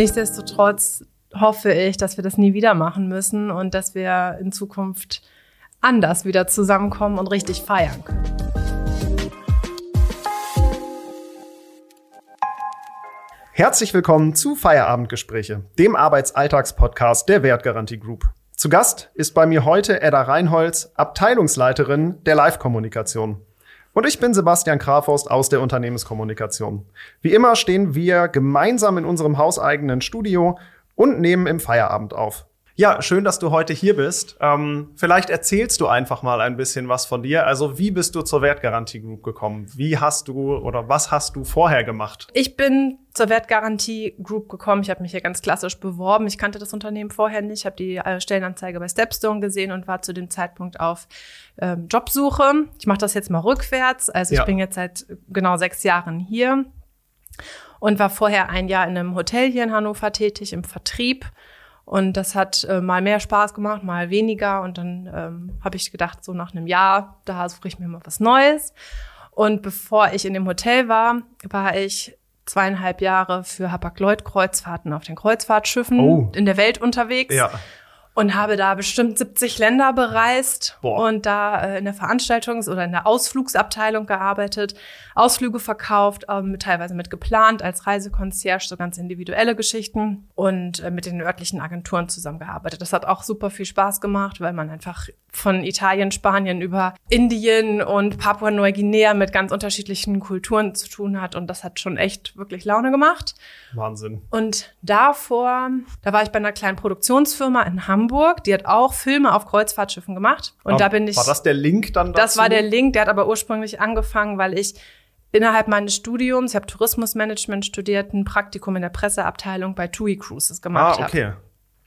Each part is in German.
Nichtsdestotrotz hoffe ich, dass wir das nie wieder machen müssen und dass wir in Zukunft anders wieder zusammenkommen und richtig feiern können. Herzlich willkommen zu Feierabendgespräche, dem Arbeitsalltagspodcast der Wertgarantie Group. Zu Gast ist bei mir heute Edda Reinholz, Abteilungsleiterin der Live-Kommunikation. Und ich bin Sebastian Kraforst aus der Unternehmenskommunikation. Wie immer stehen wir gemeinsam in unserem hauseigenen Studio und nehmen im Feierabend auf. Ja, schön, dass du heute hier bist. Ähm, vielleicht erzählst du einfach mal ein bisschen was von dir. Also, wie bist du zur Wertgarantie Group gekommen? Wie hast du oder was hast du vorher gemacht? Ich bin zur Wertgarantie Group gekommen. Ich habe mich hier ganz klassisch beworben. Ich kannte das Unternehmen vorher nicht, habe die äh, Stellenanzeige bei Stepstone gesehen und war zu dem Zeitpunkt auf ähm, Jobsuche. Ich mache das jetzt mal rückwärts. Also ich ja. bin jetzt seit genau sechs Jahren hier und war vorher ein Jahr in einem Hotel hier in Hannover tätig im Vertrieb und das hat äh, mal mehr Spaß gemacht, mal weniger. Und dann ähm, habe ich gedacht, so nach einem Jahr, da suche ich mir mal was Neues. Und bevor ich in dem Hotel war, war ich zweieinhalb Jahre für Hapag-Lloyd-Kreuzfahrten auf den Kreuzfahrtschiffen oh. in der Welt unterwegs. Ja und habe da bestimmt 70 Länder bereist Boah. und da äh, in der Veranstaltungs- oder in der Ausflugsabteilung gearbeitet, Ausflüge verkauft, ähm, teilweise mit geplant als Reisekoncierge, so ganz individuelle Geschichten und äh, mit den örtlichen Agenturen zusammengearbeitet. Das hat auch super viel Spaß gemacht, weil man einfach von Italien, Spanien über Indien und Papua-Neuguinea mit ganz unterschiedlichen Kulturen zu tun hat und das hat schon echt wirklich Laune gemacht. Wahnsinn. Und davor, da war ich bei einer kleinen Produktionsfirma in Hamburg Hamburg. Die hat auch Filme auf Kreuzfahrtschiffen gemacht. Und aber da bin ich. War das der Link dann dazu? Das war der Link. Der hat aber ursprünglich angefangen, weil ich innerhalb meines Studiums, ich habe Tourismusmanagement studiert, ein Praktikum in der Presseabteilung bei TUI Cruises gemacht ah, okay. Hab.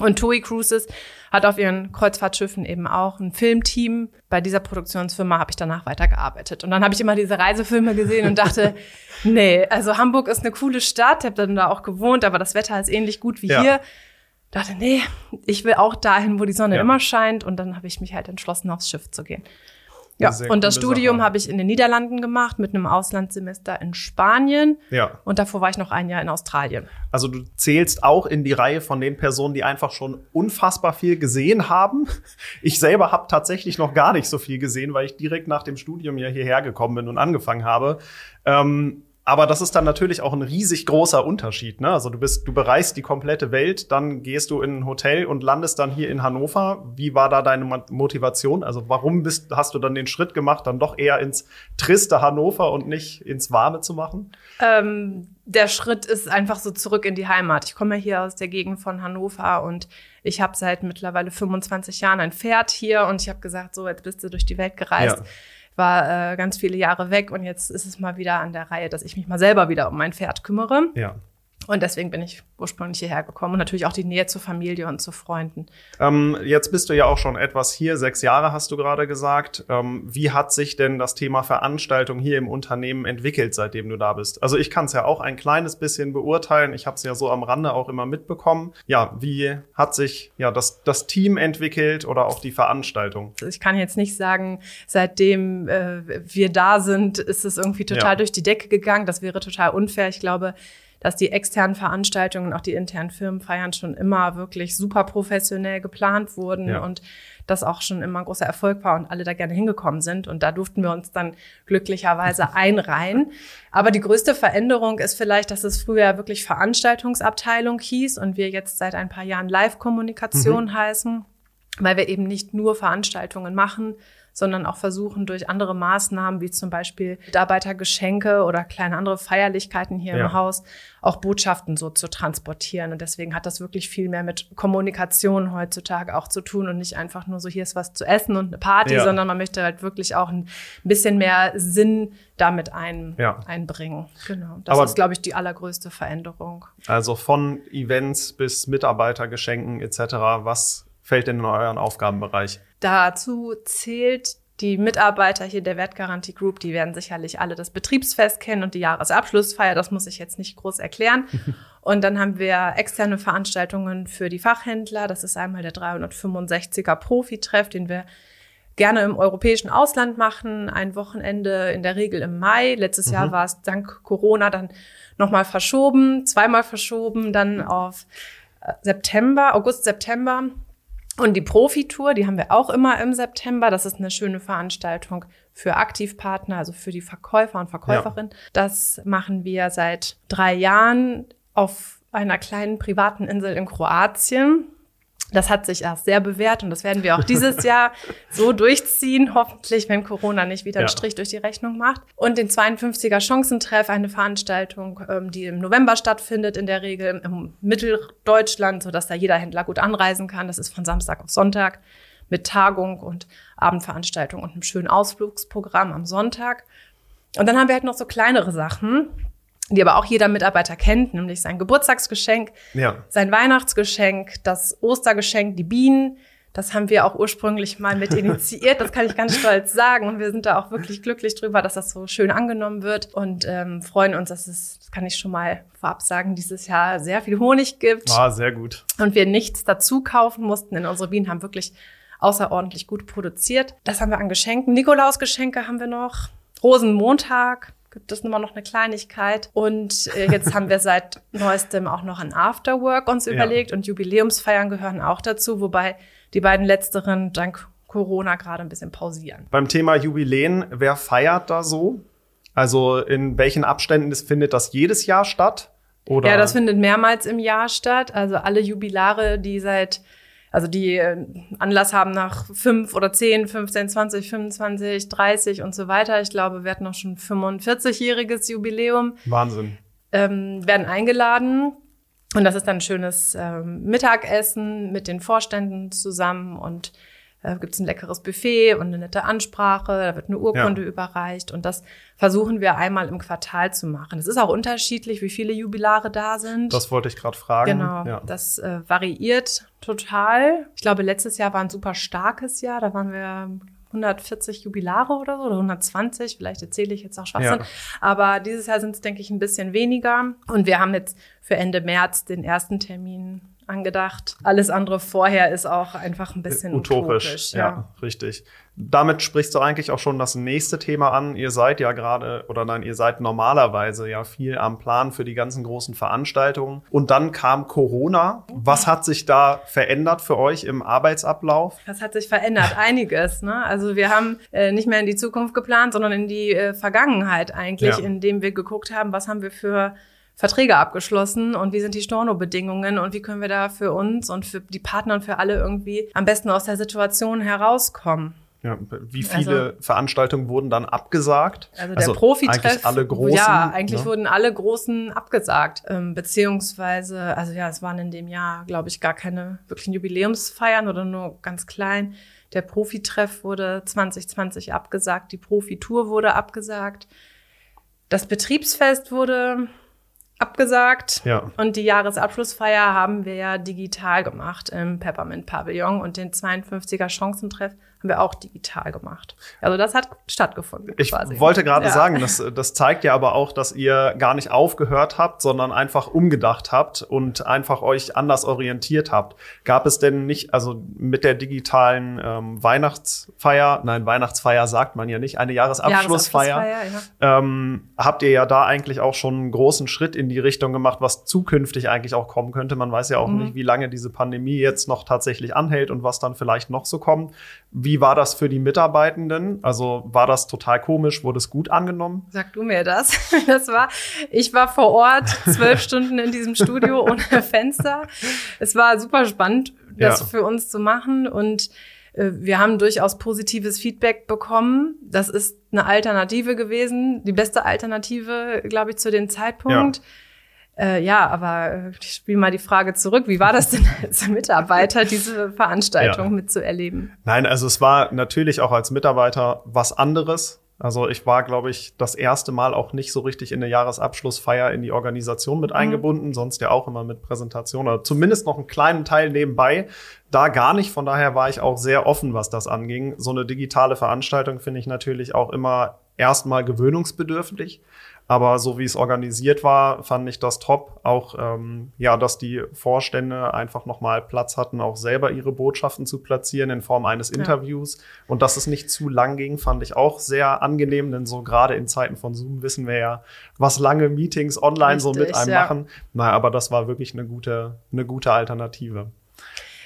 Und TUI Cruises hat auf ihren Kreuzfahrtschiffen eben auch ein Filmteam. Bei dieser Produktionsfirma habe ich danach weitergearbeitet. Und dann habe ich immer diese Reisefilme gesehen und dachte, nee, also Hamburg ist eine coole Stadt, habe dann da auch gewohnt, aber das Wetter ist ähnlich gut wie ja. hier dachte, nee, ich will auch dahin, wo die Sonne ja. immer scheint. Und dann habe ich mich halt entschlossen, aufs Schiff zu gehen. Ja, und das Studium habe ich in den Niederlanden gemacht mit einem Auslandssemester in Spanien. Ja. Und davor war ich noch ein Jahr in Australien. Also du zählst auch in die Reihe von den Personen, die einfach schon unfassbar viel gesehen haben. Ich selber habe tatsächlich noch gar nicht so viel gesehen, weil ich direkt nach dem Studium ja hierher gekommen bin und angefangen habe. Ähm, aber das ist dann natürlich auch ein riesig großer Unterschied. Ne? Also du bist, du bereist die komplette Welt, dann gehst du in ein Hotel und landest dann hier in Hannover. Wie war da deine Motivation? Also warum bist, hast du dann den Schritt gemacht, dann doch eher ins triste Hannover und nicht ins Warme zu machen? Ähm, der Schritt ist einfach so zurück in die Heimat. Ich komme ja hier aus der Gegend von Hannover und ich habe seit mittlerweile 25 Jahren ein Pferd hier und ich habe gesagt, so jetzt bist du durch die Welt gereist. Ja war äh, ganz viele Jahre weg und jetzt ist es mal wieder an der Reihe, dass ich mich mal selber wieder um mein Pferd kümmere. Ja. Und deswegen bin ich ursprünglich hierher gekommen und natürlich auch die Nähe zur Familie und zu Freunden. Ähm, jetzt bist du ja auch schon etwas hier, sechs Jahre hast du gerade gesagt. Ähm, wie hat sich denn das Thema Veranstaltung hier im Unternehmen entwickelt, seitdem du da bist? Also ich kann es ja auch ein kleines bisschen beurteilen. Ich habe es ja so am Rande auch immer mitbekommen. Ja, wie hat sich ja das, das Team entwickelt oder auch die Veranstaltung? Ich kann jetzt nicht sagen, seitdem äh, wir da sind, ist es irgendwie total ja. durch die Decke gegangen. Das wäre total unfair. Ich glaube, dass die externen Veranstaltungen, auch die internen Firmenfeiern schon immer wirklich super professionell geplant wurden ja. und das auch schon immer ein großer Erfolg war und alle da gerne hingekommen sind. Und da durften wir uns dann glücklicherweise einreihen. Aber die größte Veränderung ist vielleicht, dass es früher wirklich Veranstaltungsabteilung hieß und wir jetzt seit ein paar Jahren Live-Kommunikation mhm. heißen, weil wir eben nicht nur Veranstaltungen machen, sondern auch versuchen, durch andere Maßnahmen, wie zum Beispiel Mitarbeitergeschenke oder kleine andere Feierlichkeiten hier ja. im Haus, auch Botschaften so zu transportieren. Und deswegen hat das wirklich viel mehr mit Kommunikation heutzutage auch zu tun und nicht einfach nur so, hier ist was zu essen und eine Party, ja. sondern man möchte halt wirklich auch ein bisschen mehr Sinn damit ein, ja. einbringen. Genau. Das Aber ist, glaube ich, die allergrößte Veränderung. Also von Events bis Mitarbeitergeschenken etc. Was fällt denn in euren Aufgabenbereich? Dazu zählt die Mitarbeiter hier der Wertgarantie Group, die werden sicherlich alle das Betriebsfest kennen und die Jahresabschlussfeier. Das muss ich jetzt nicht groß erklären. Und dann haben wir externe Veranstaltungen für die Fachhändler. Das ist einmal der 365er Profi-Treff, den wir gerne im europäischen Ausland machen, ein Wochenende in der Regel im Mai. Letztes mhm. Jahr war es dank Corona dann nochmal verschoben, zweimal verschoben, dann auf äh, September, August, September. Und die Profitour, die haben wir auch immer im September. Das ist eine schöne Veranstaltung für Aktivpartner, also für die Verkäufer und Verkäuferinnen. Ja. Das machen wir seit drei Jahren auf einer kleinen privaten Insel in Kroatien. Das hat sich erst sehr bewährt und das werden wir auch dieses Jahr so durchziehen, hoffentlich, wenn Corona nicht wieder einen Strich durch die Rechnung macht. Und den 52er Chancentreff, eine Veranstaltung, ähm, die im November stattfindet, in der Regel im Mitteldeutschland, sodass da jeder Händler gut anreisen kann. Das ist von Samstag auf Sonntag mit Tagung und Abendveranstaltung und einem schönen Ausflugsprogramm am Sonntag. Und dann haben wir halt noch so kleinere Sachen die aber auch jeder Mitarbeiter kennt, nämlich sein Geburtstagsgeschenk, ja. sein Weihnachtsgeschenk, das Ostergeschenk, die Bienen. Das haben wir auch ursprünglich mal mit initiiert. Das kann ich ganz stolz sagen. Und wir sind da auch wirklich glücklich drüber, dass das so schön angenommen wird und ähm, freuen uns, dass es, das kann ich schon mal vorab sagen, dieses Jahr sehr viel Honig gibt. Ah, sehr gut. Und wir nichts dazu kaufen mussten, denn unsere Bienen haben wirklich außerordentlich gut produziert. Das haben wir an Geschenken. Nikolausgeschenke haben wir noch. Rosenmontag gibt es immer noch eine Kleinigkeit. Und äh, jetzt haben wir seit neuestem auch noch ein Afterwork uns überlegt ja. und Jubiläumsfeiern gehören auch dazu, wobei die beiden letzteren dank Corona gerade ein bisschen pausieren. Beim Thema Jubiläen, wer feiert da so? Also in welchen Abständen das findet das jedes Jahr statt? Oder? Ja, das findet mehrmals im Jahr statt. Also alle Jubilare, die seit also die äh, Anlass haben nach fünf oder zehn, 15, 20, 25, 30 und so weiter. Ich glaube, wir hatten auch schon 45-jähriges Jubiläum. Wahnsinn. Ähm, werden eingeladen. Und das ist dann ein schönes ähm, Mittagessen mit den Vorständen zusammen und äh, gibt es ein leckeres Buffet und eine nette Ansprache, da wird eine Urkunde ja. überreicht und das versuchen wir einmal im Quartal zu machen. Es ist auch unterschiedlich, wie viele Jubilare da sind. Das wollte ich gerade fragen. Genau, ja. das äh, variiert total. Ich glaube, letztes Jahr war ein super starkes Jahr, da waren wir 140 Jubilare oder so oder 120, vielleicht erzähle ich jetzt auch Schwachsinn. Ja. Aber dieses Jahr sind es, denke ich, ein bisschen weniger. Und wir haben jetzt für Ende März den ersten Termin angedacht. Alles andere vorher ist auch einfach ein bisschen utopisch. utopisch ja. ja, richtig. Damit sprichst du eigentlich auch schon das nächste Thema an. Ihr seid ja gerade, oder nein, ihr seid normalerweise ja viel am Plan für die ganzen großen Veranstaltungen. Und dann kam Corona. Was hat sich da verändert für euch im Arbeitsablauf? Das hat sich verändert? Einiges. Ne? Also wir haben äh, nicht mehr in die Zukunft geplant, sondern in die äh, Vergangenheit eigentlich, ja. indem wir geguckt haben, was haben wir für Verträge abgeschlossen und wie sind die Storno-Bedingungen und wie können wir da für uns und für die Partner und für alle irgendwie am besten aus der Situation herauskommen. Ja, wie viele also, Veranstaltungen wurden dann abgesagt? Also der also Profitreff, eigentlich alle großen. Ja, eigentlich ne? wurden alle großen abgesagt, ähm, beziehungsweise, also ja, es waren in dem Jahr, glaube ich, gar keine wirklichen Jubiläumsfeiern oder nur ganz klein. Der Profitreff wurde 2020 abgesagt, die Profitour wurde abgesagt, das Betriebsfest wurde abgesagt. Ja. Und die Jahresabschlussfeier haben wir ja digital gemacht im Peppermint Pavillon und den 52er Chancentreff haben wir auch digital gemacht. Also das hat stattgefunden. Ich quasi. wollte gerade ja. sagen, das, das zeigt ja aber auch, dass ihr gar nicht aufgehört habt, sondern einfach umgedacht habt und einfach euch anders orientiert habt. Gab es denn nicht, also mit der digitalen ähm, Weihnachtsfeier, nein, Weihnachtsfeier sagt man ja nicht, eine Jahresabschlussfeier, Jahresabschlussfeier ja. ähm, habt ihr ja da eigentlich auch schon einen großen Schritt in die Richtung gemacht, was zukünftig eigentlich auch kommen könnte. Man weiß ja auch mhm. nicht, wie lange diese Pandemie jetzt noch tatsächlich anhält und was dann vielleicht noch so kommt. Wie war das für die Mitarbeitenden? Also war das total komisch? Wurde es gut angenommen? Sag du mir das. Das war, ich war vor Ort zwölf Stunden in diesem Studio ohne Fenster. Es war super spannend, das ja. für uns zu machen und äh, wir haben durchaus positives Feedback bekommen. Das ist eine Alternative gewesen, die beste Alternative, glaube ich, zu dem Zeitpunkt. Ja. Äh, ja, aber äh, ich spiele mal die Frage zurück. Wie war das denn als Mitarbeiter, diese Veranstaltung ja. mitzuerleben? Nein, also es war natürlich auch als Mitarbeiter was anderes. Also ich war, glaube ich, das erste Mal auch nicht so richtig in der Jahresabschlussfeier in die Organisation mit mhm. eingebunden, sonst ja auch immer mit Präsentation oder zumindest noch einen kleinen Teil nebenbei. Da gar nicht, von daher war ich auch sehr offen, was das anging. So eine digitale Veranstaltung finde ich natürlich auch immer erstmal gewöhnungsbedürftig. Aber so wie es organisiert war, fand ich das top. Auch ähm, ja, dass die Vorstände einfach nochmal Platz hatten, auch selber ihre Botschaften zu platzieren in Form eines ja. Interviews. Und dass es nicht zu lang ging, fand ich auch sehr angenehm, denn so gerade in Zeiten von Zoom wissen wir ja, was lange Meetings online Richtig, so mit einem ja. machen. Naja, aber das war wirklich eine gute, eine gute Alternative.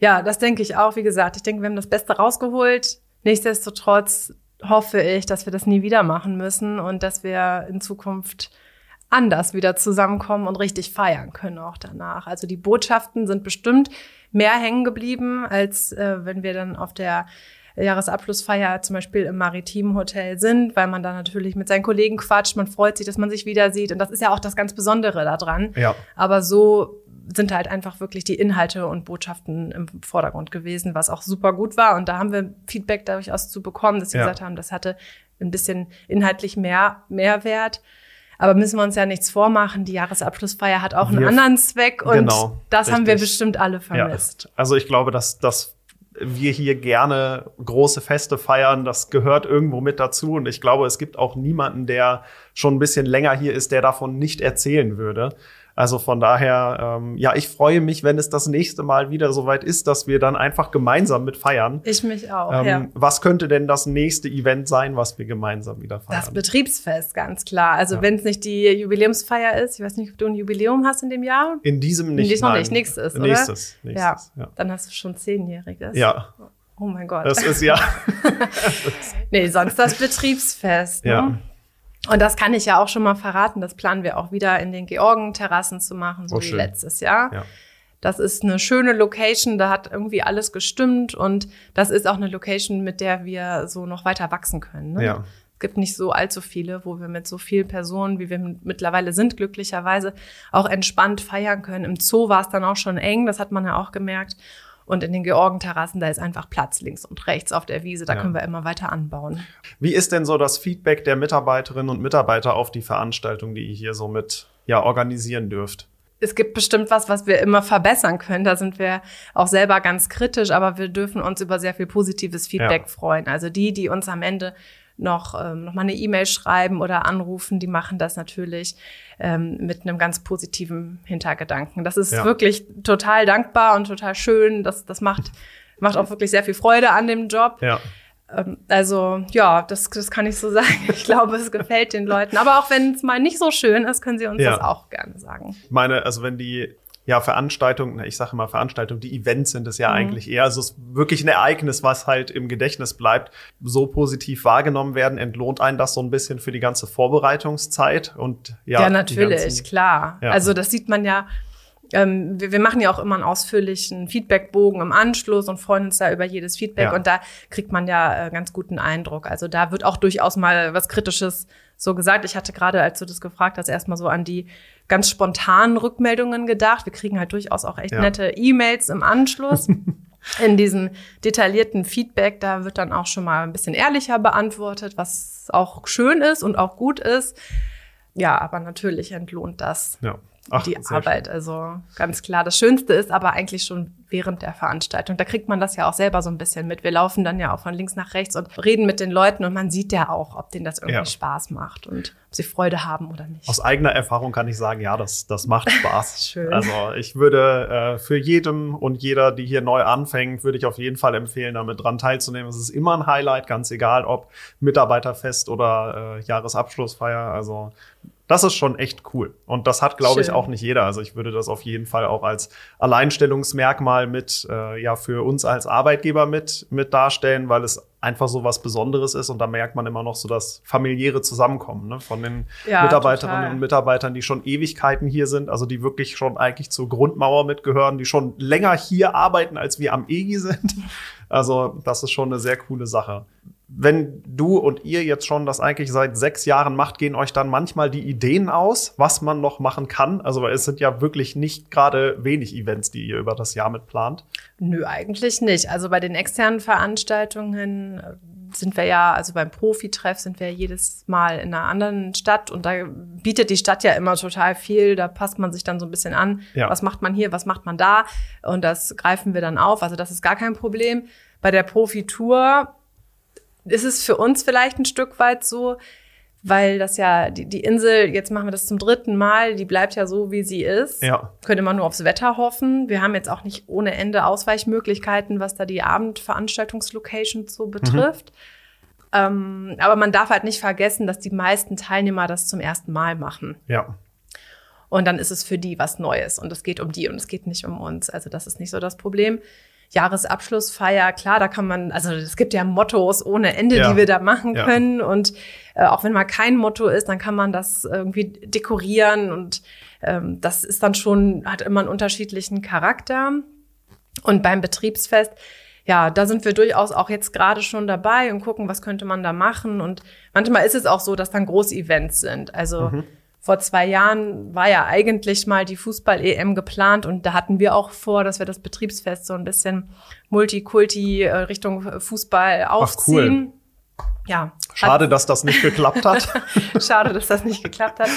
Ja, das denke ich auch. Wie gesagt, ich denke, wir haben das Beste rausgeholt. Nichtsdestotrotz hoffe ich, dass wir das nie wieder machen müssen und dass wir in Zukunft anders wieder zusammenkommen und richtig feiern können auch danach. Also die Botschaften sind bestimmt mehr hängen geblieben, als äh, wenn wir dann auf der Jahresabschlussfeier zum Beispiel im Maritimen Hotel sind, weil man da natürlich mit seinen Kollegen quatscht, man freut sich, dass man sich wieder sieht und das ist ja auch das ganz Besondere daran. Ja. Aber so sind halt einfach wirklich die Inhalte und Botschaften im Vordergrund gewesen, was auch super gut war. Und da haben wir Feedback durchaus zu bekommen, dass sie ja. gesagt haben, das hatte ein bisschen inhaltlich mehr Mehrwert. Aber müssen wir uns ja nichts vormachen. Die Jahresabschlussfeier hat auch wir, einen anderen Zweck und genau, das richtig. haben wir bestimmt alle vermisst. Ja. Also ich glaube, dass, dass wir hier gerne große Feste feiern. Das gehört irgendwo mit dazu. Und ich glaube, es gibt auch niemanden, der schon ein bisschen länger hier ist, der davon nicht erzählen würde. Also von daher, ähm, ja, ich freue mich, wenn es das nächste Mal wieder soweit ist, dass wir dann einfach gemeinsam mit feiern. Ich mich auch. Ähm, ja. Was könnte denn das nächste Event sein, was wir gemeinsam wieder feiern? Das Betriebsfest, ganz klar. Also ja. wenn es nicht die Jubiläumsfeier ist, ich weiß nicht, ob du ein Jubiläum hast in dem Jahr. In diesem nicht. In diesem nicht. Nächstes, oder? Nächstes. nächstes ja. ja. Dann hast du schon zehnjähriges. Ja. Oh mein Gott. Das ist ja. nee, sonst das Betriebsfest. Ne? Ja. Und das kann ich ja auch schon mal verraten. Das planen wir auch wieder in den Georgen-Terrassen zu machen, so oh, wie schön. letztes Jahr. Ja. Das ist eine schöne Location, da hat irgendwie alles gestimmt und das ist auch eine Location, mit der wir so noch weiter wachsen können. Ne? Ja. Es gibt nicht so allzu viele, wo wir mit so vielen Personen, wie wir mittlerweile sind, glücklicherweise auch entspannt feiern können. Im Zoo war es dann auch schon eng, das hat man ja auch gemerkt. Und in den Georgenterrassen, da ist einfach Platz links und rechts auf der Wiese. Da ja. können wir immer weiter anbauen. Wie ist denn so das Feedback der Mitarbeiterinnen und Mitarbeiter auf die Veranstaltung, die ihr hier so mit ja, organisieren dürft? es gibt bestimmt was, was wir immer verbessern können. Da sind wir auch selber ganz kritisch, aber wir dürfen uns über sehr viel positives Feedback ja. freuen. Also die, die uns am Ende noch, ähm, noch mal eine E-Mail schreiben oder anrufen, die machen das natürlich ähm, mit einem ganz positiven Hintergedanken. Das ist ja. wirklich total dankbar und total schön. Das, das macht, macht auch wirklich sehr viel Freude an dem Job. Ja. Ähm, also ja, das, das kann ich so sagen. Ich glaube, es gefällt den Leuten. Aber auch wenn es mal nicht so schön ist, können sie uns ja. das auch gerne sagen. Ich meine, also wenn die ja, Veranstaltungen, ich sage immer Veranstaltungen, die Events sind es ja mhm. eigentlich eher. Also es ist wirklich ein Ereignis, was halt im Gedächtnis bleibt, so positiv wahrgenommen werden, entlohnt einen das so ein bisschen für die ganze Vorbereitungszeit und ja. Ja, natürlich, ganzen, klar. Ja. Also das sieht man ja. Ähm, wir, wir, machen ja auch immer einen ausführlichen Feedbackbogen im Anschluss und freuen uns da über jedes Feedback ja. und da kriegt man ja äh, ganz guten Eindruck. Also da wird auch durchaus mal was Kritisches so gesagt. Ich hatte gerade, als du das gefragt hast, erstmal so an die ganz spontanen Rückmeldungen gedacht. Wir kriegen halt durchaus auch echt ja. nette E-Mails im Anschluss. In diesem detaillierten Feedback, da wird dann auch schon mal ein bisschen ehrlicher beantwortet, was auch schön ist und auch gut ist. Ja, aber natürlich entlohnt das. Ja. Ach, die Arbeit. Schön. Also ganz klar. Das Schönste ist aber eigentlich schon während der Veranstaltung. Da kriegt man das ja auch selber so ein bisschen mit. Wir laufen dann ja auch von links nach rechts und reden mit den Leuten und man sieht ja auch, ob denen das irgendwie ja. Spaß macht und ob sie Freude haben oder nicht. Aus eigener Erfahrung kann ich sagen, ja, das, das macht Spaß. Schön. Also ich würde äh, für jedem und jeder, die hier neu anfängt, würde ich auf jeden Fall empfehlen, damit dran teilzunehmen. Es ist immer ein Highlight, ganz egal, ob Mitarbeiterfest oder äh, Jahresabschlussfeier. Also das ist schon echt cool. Und das hat, glaube ich, auch nicht jeder. Also ich würde das auf jeden Fall auch als Alleinstellungsmerkmal mit, äh, ja, für uns als Arbeitgeber mit, mit darstellen, weil es einfach so was Besonderes ist. Und da merkt man immer noch so das familiäre Zusammenkommen ne, von den ja, Mitarbeiterinnen total. und Mitarbeitern, die schon Ewigkeiten hier sind, also die wirklich schon eigentlich zur Grundmauer mitgehören, die schon länger hier arbeiten, als wir am EGI sind. Also das ist schon eine sehr coole Sache wenn du und ihr jetzt schon das eigentlich seit sechs Jahren macht, gehen euch dann manchmal die Ideen aus, was man noch machen kann? Also es sind ja wirklich nicht gerade wenig Events, die ihr über das Jahr mit plant. Nö, eigentlich nicht. Also bei den externen Veranstaltungen äh, sind wir ja, also beim Profi-Treff sind wir jedes Mal in einer anderen Stadt und da bietet die Stadt ja immer total viel. Da passt man sich dann so ein bisschen an. Ja. Was macht man hier, was macht man da? Und das greifen wir dann auf. Also das ist gar kein Problem. Bei der Profi-Tour ist es für uns vielleicht ein Stück weit so, weil das ja, die, die Insel, jetzt machen wir das zum dritten Mal, die bleibt ja so, wie sie ist. Ja. Könnte man nur aufs Wetter hoffen. Wir haben jetzt auch nicht ohne Ende Ausweichmöglichkeiten, was da die Abendveranstaltungslocation so betrifft. Ähm, aber man darf halt nicht vergessen, dass die meisten Teilnehmer das zum ersten Mal machen. Ja. Und dann ist es für die was Neues und es geht um die und es geht nicht um uns. Also das ist nicht so das Problem. Jahresabschlussfeier, klar, da kann man, also es gibt ja Mottos ohne Ende, Ja. die wir da machen Ja. können. Und äh, auch wenn mal kein Motto ist, dann kann man das irgendwie dekorieren und ähm, das ist dann schon, hat immer einen unterschiedlichen Charakter. Und beim Betriebsfest, ja, da sind wir durchaus auch jetzt gerade schon dabei und gucken, was könnte man da machen. Und manchmal ist es auch so, dass dann Großevents sind. Also vor zwei Jahren war ja eigentlich mal die Fußball-EM geplant und da hatten wir auch vor, dass wir das Betriebsfest so ein bisschen Multikulti äh, Richtung Fußball aufziehen. Ja. Schade, dass das nicht geklappt hat. Schade, dass das nicht geklappt hat.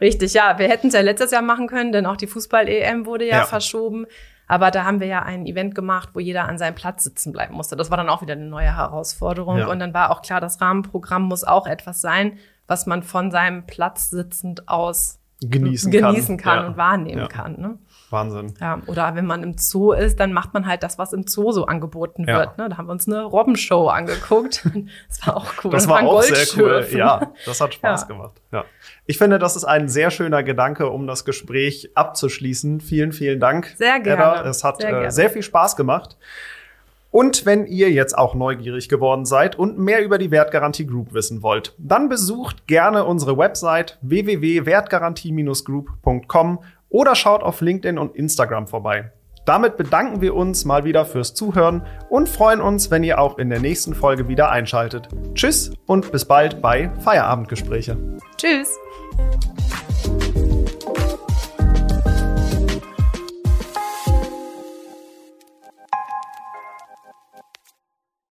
Richtig, ja, wir hätten es ja letztes Jahr machen können, denn auch die Fußball-EM wurde ja, Ja. verschoben. Aber da haben wir ja ein Event gemacht, wo jeder an seinem Platz sitzen bleiben musste. Das war dann auch wieder eine neue Herausforderung. Ja. Und dann war auch klar, das Rahmenprogramm muss auch etwas sein, was man von seinem Platz sitzend aus Genießen kann. genießen kann Ja. und wahrnehmen Ja. kann. Ne? Wahnsinn. Ja, oder wenn man im Zoo ist, dann macht man halt das, was im Zoo so angeboten Ja. wird. Ne? Da haben wir uns eine Robbenshow angeguckt. Das war auch cool. Das war auch sehr cool. Ja, das hat Spaß Ja. gemacht. Ja. Ich finde, das ist ein sehr schöner Gedanke, um das Gespräch abzuschließen. Vielen, vielen Dank. Sehr gerne. Edda. Es hat Sehr äh, sehr viel Spaß gemacht. Und wenn ihr jetzt auch neugierig geworden seid und mehr über die Wertgarantie Group wissen wollt, dann besucht gerne unsere Website www.wertgarantie-group.com oder schaut auf LinkedIn und Instagram vorbei. Damit bedanken wir uns mal wieder fürs Zuhören und freuen uns, wenn ihr auch in der nächsten Folge wieder einschaltet. Tschüss und bis bald bei Feierabendgespräche. Tschüss.